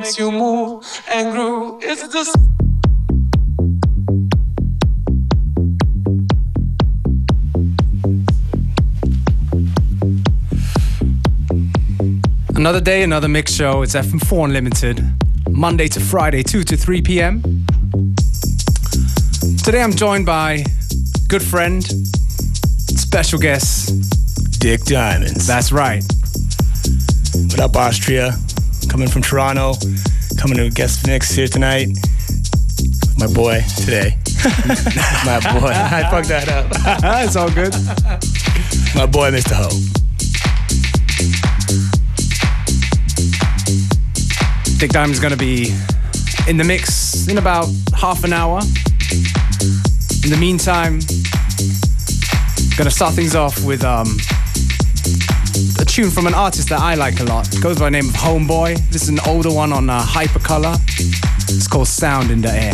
makes you move and groove. It's the Another day, another mix show. It's FM4 Unlimited, Monday to Friday, 2 to 3 p.m. Today I'm joined by good friend, special guest, Dick Diamonds. That's right. What up, Austria? Coming from Toronto, coming to a guest mix here tonight. My boy today. My boy. I fucked that up. it's all good. My boy, Mr. Ho. Dick Diamond's gonna be in the mix in about half an hour. In the meantime, gonna start things off with um, tune from an artist that I like a lot. It goes by the name of Homeboy. This is an older one on uh, Hypercolor. It's called Sound in the Air.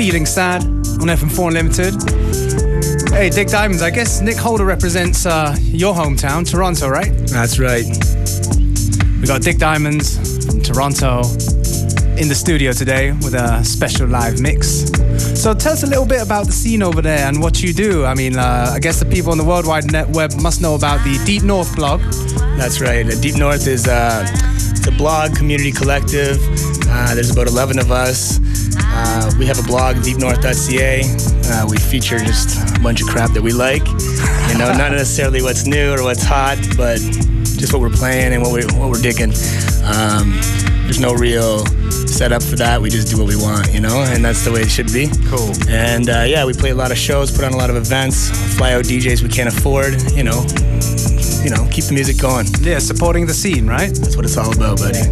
Feeling Sad on FM4 Unlimited. Hey, Dick Diamonds, I guess Nick Holder represents uh, your hometown, Toronto, right? That's right. We got Dick Diamonds from Toronto in the studio today with a special live mix. So tell us a little bit about the scene over there and what you do. I mean, uh, I guess the people on the World Wide Net web must know about the Deep North blog. That's right. The Deep North is uh, it's a blog community collective. Uh, there's about 11 of us. Uh, we have a blog, deepnorth.ca. Uh, we feature just a bunch of crap that we like. You know, not necessarily what's new or what's hot, but just what we're playing and what, we, what we're digging. Um, there's no real setup for that. We just do what we want, you know, and that's the way it should be. Cool. And uh, yeah, we play a lot of shows, put on a lot of events, fly out DJs we can't afford, you know, you know, keep the music going. Yeah, supporting the scene, right? That's what it's all about, buddy.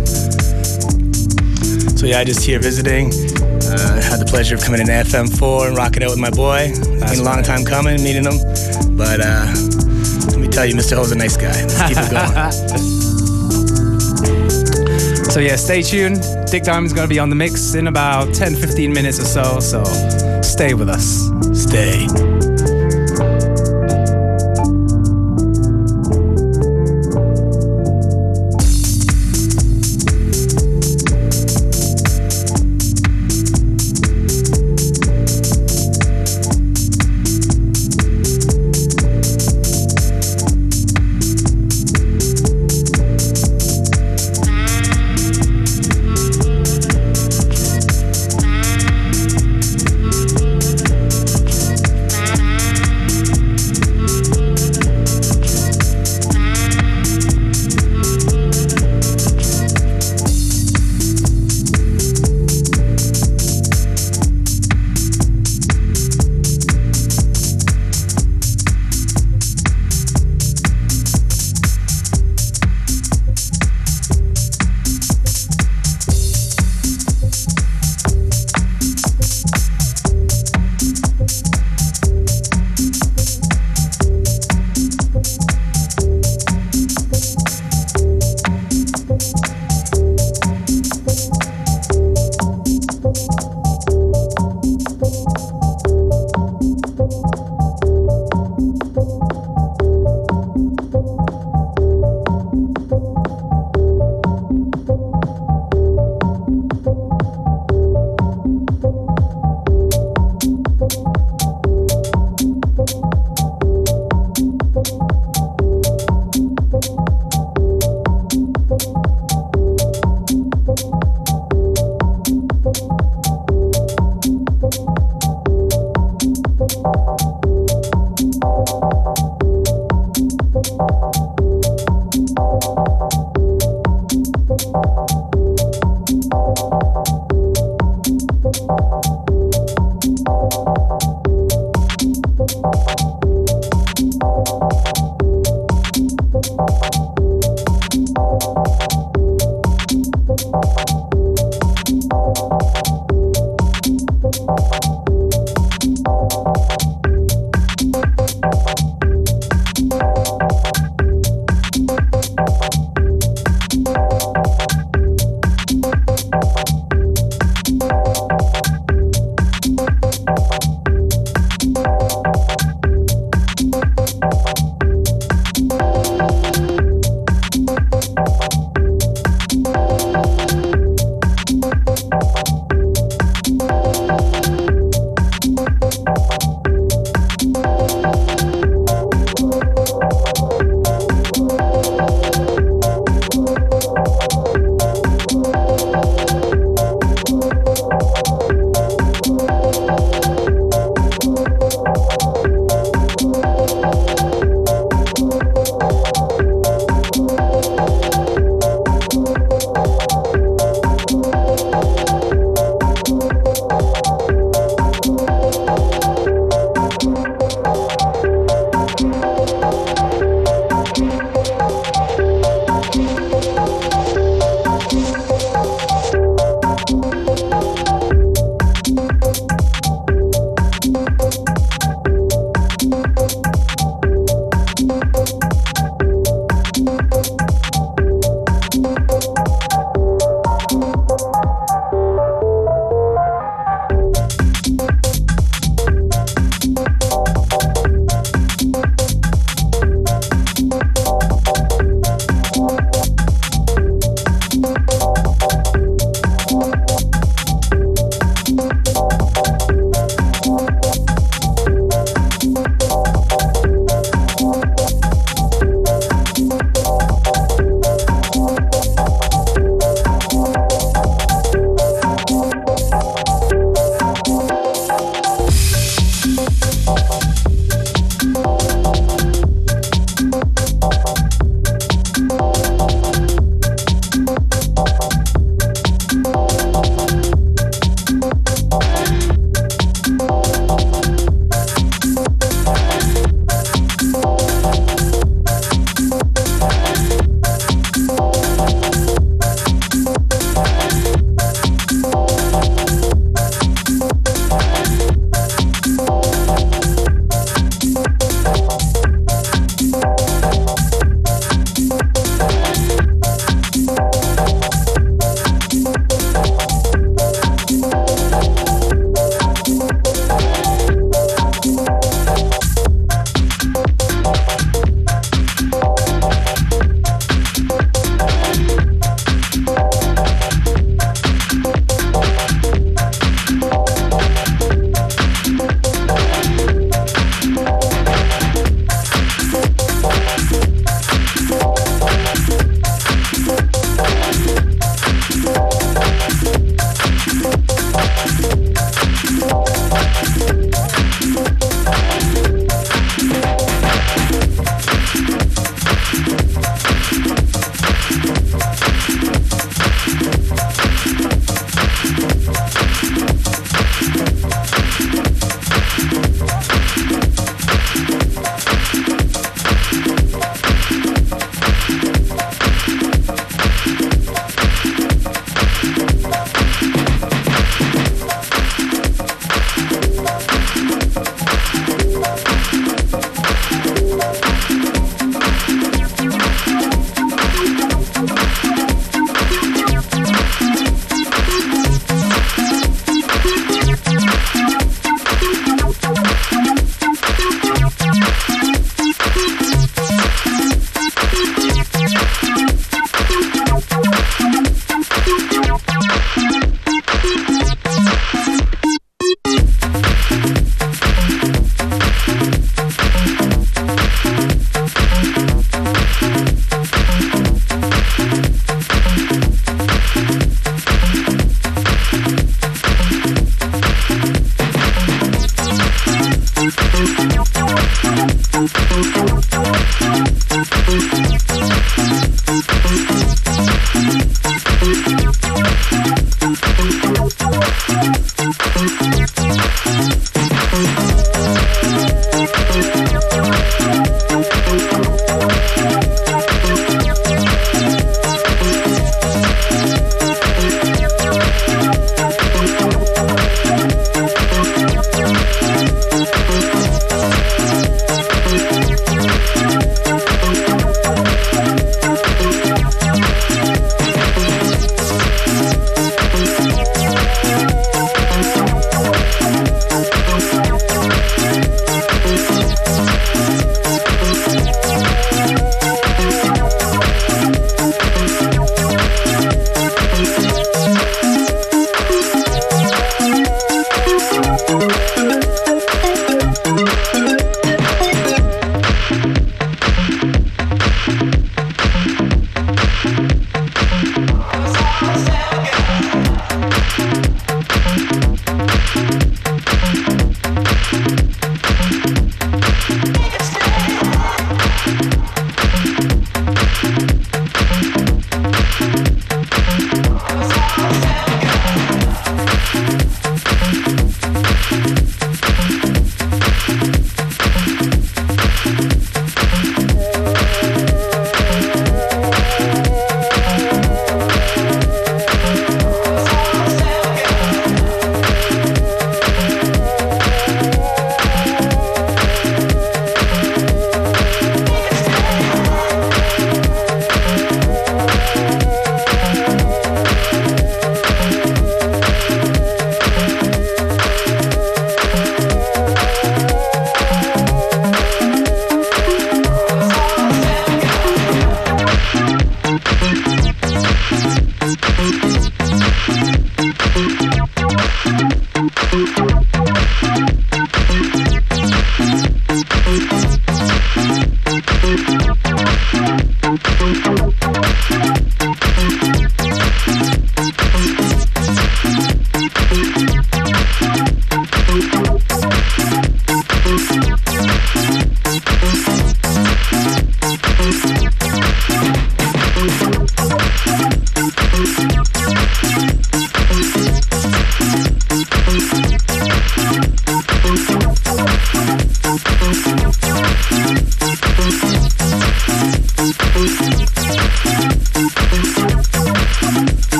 So yeah, I just here visiting. Uh, had the pleasure of coming in FM4 and rocking out with my boy. It's been a long time coming, meeting him. But uh, let me tell you, Mr. Ho's a nice guy. Let's keep it going. So yeah, stay tuned. Dick Diamond's gonna be on the mix in about 10, 15 minutes or so, so stay with us. Stay.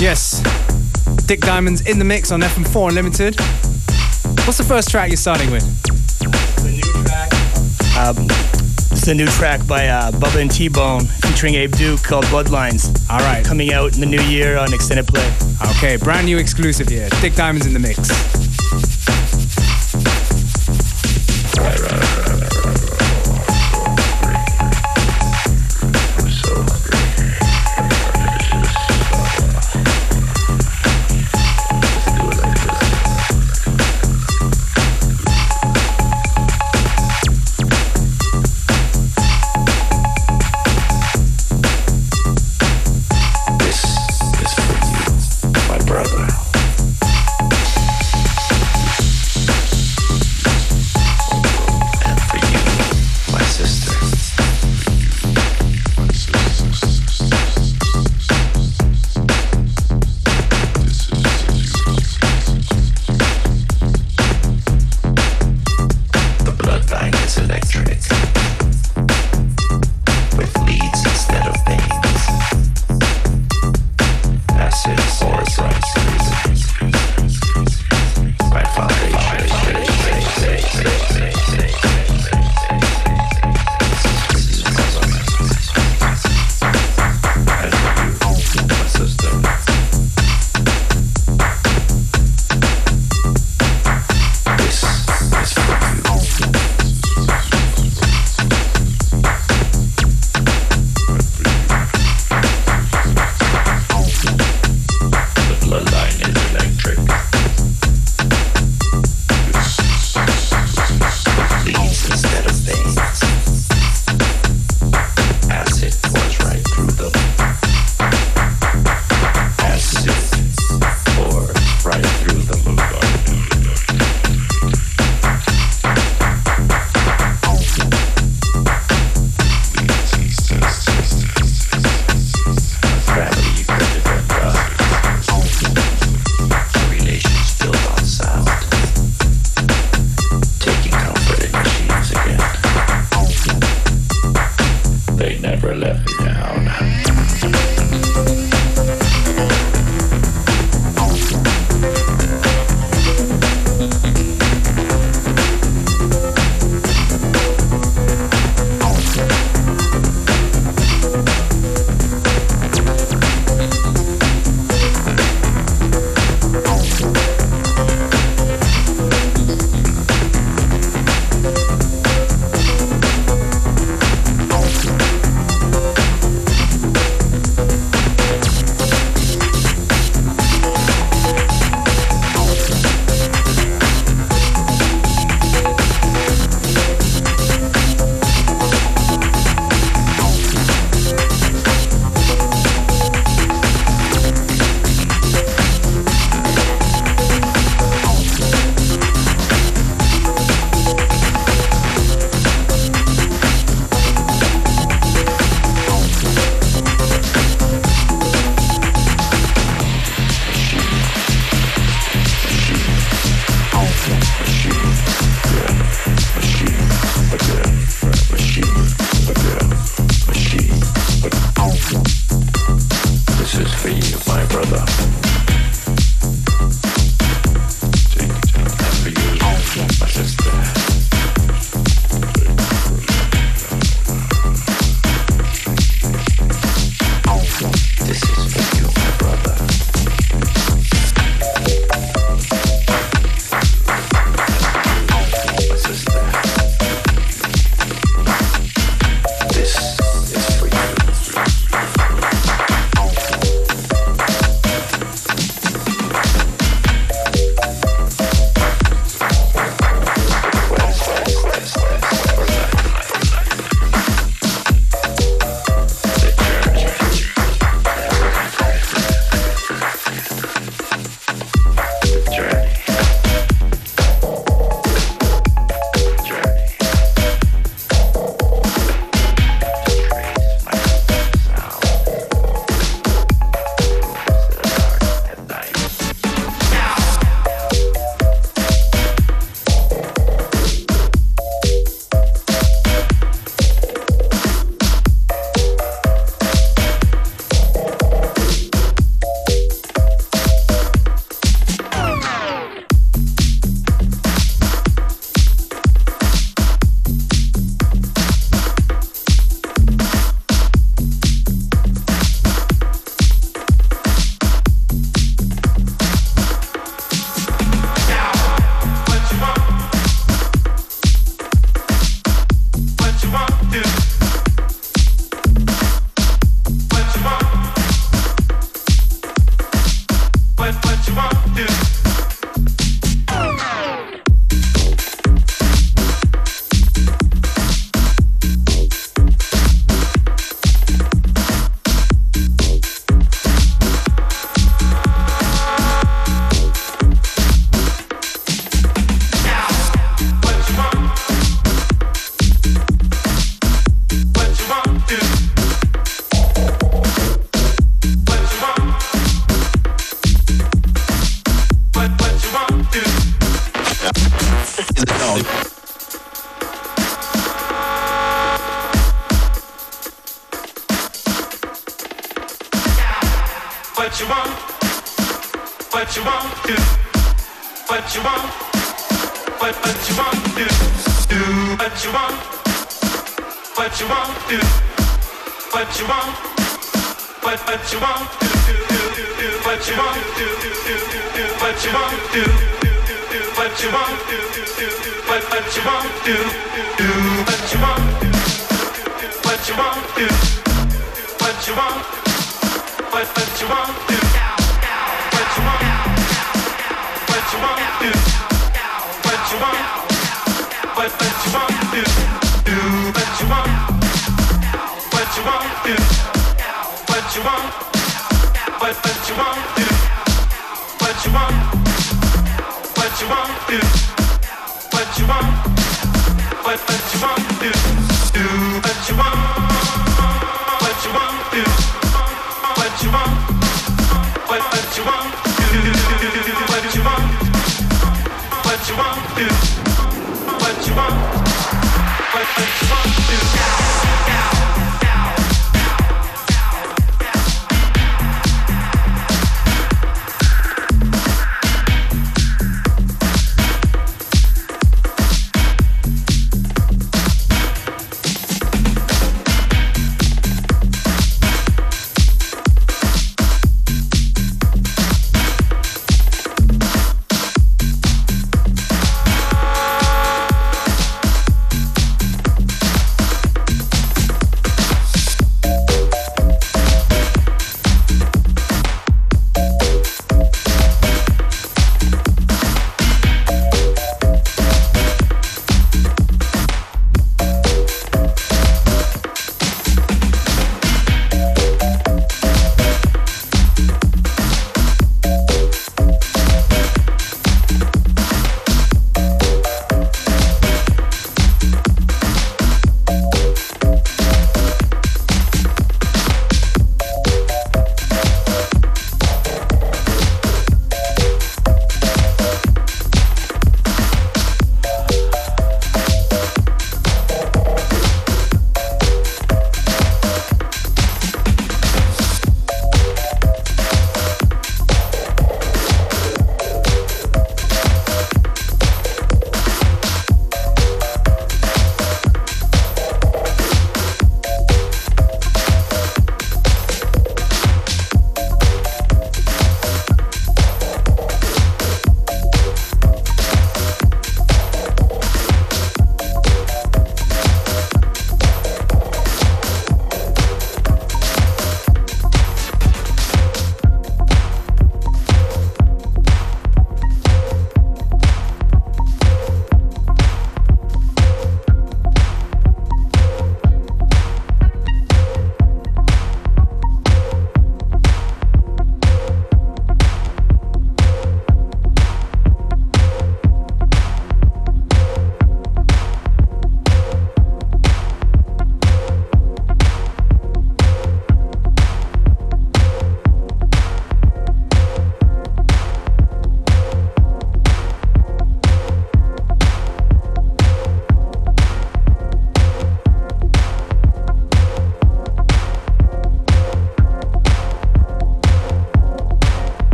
Yes, yes. Dick Diamonds in the mix on FM4 Unlimited. What's the first track you're starting with? The new track. Um, it's a new track by uh, Bubba and T-Bone featuring Abe Duque called Bloodlines. All right. Coming out in the new year on extended play. Okay, brand new exclusive here. Dick Diamonds in the mix. What you want, what what you want,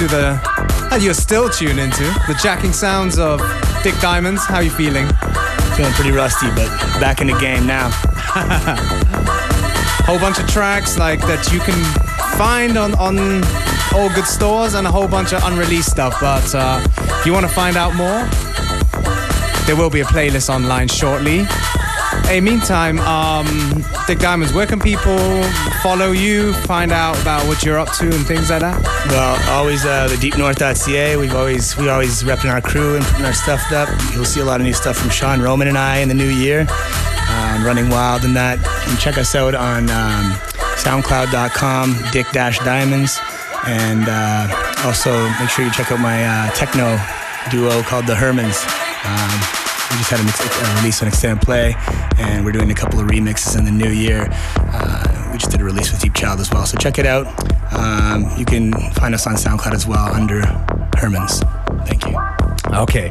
Into the, and you're still tuned into the jacking sounds of Dick Diamonds. How you feeling? Feeling pretty rusty, but back in the game now. Whole bunch of tracks like that you can find on on all good stores, and a whole bunch of unreleased stuff. But uh, if you want to find out more, there will be a playlist online shortly. Hey, meantime, um, Dick Diamonds, where can people follow you, find out about what you're up to and things like that? Well, always uh, the deepnorth.ca. We've always we always repping our crew and putting our stuff up. You'll see a lot of new stuff from Sean Roman and I in the new year. Um, running wild and that. And check us out on um, SoundCloud.com, Dick Dash Diamonds, and uh, also make sure you check out my uh, techno duo called the Hermans. Um, we just had a, a release on extended play, and we're doing a couple of remixes in the new year. Uh, we just did a release with Deep Child as well, so check it out. Um, you can find us on SoundCloud as well under Hermans. Thank you. Okay.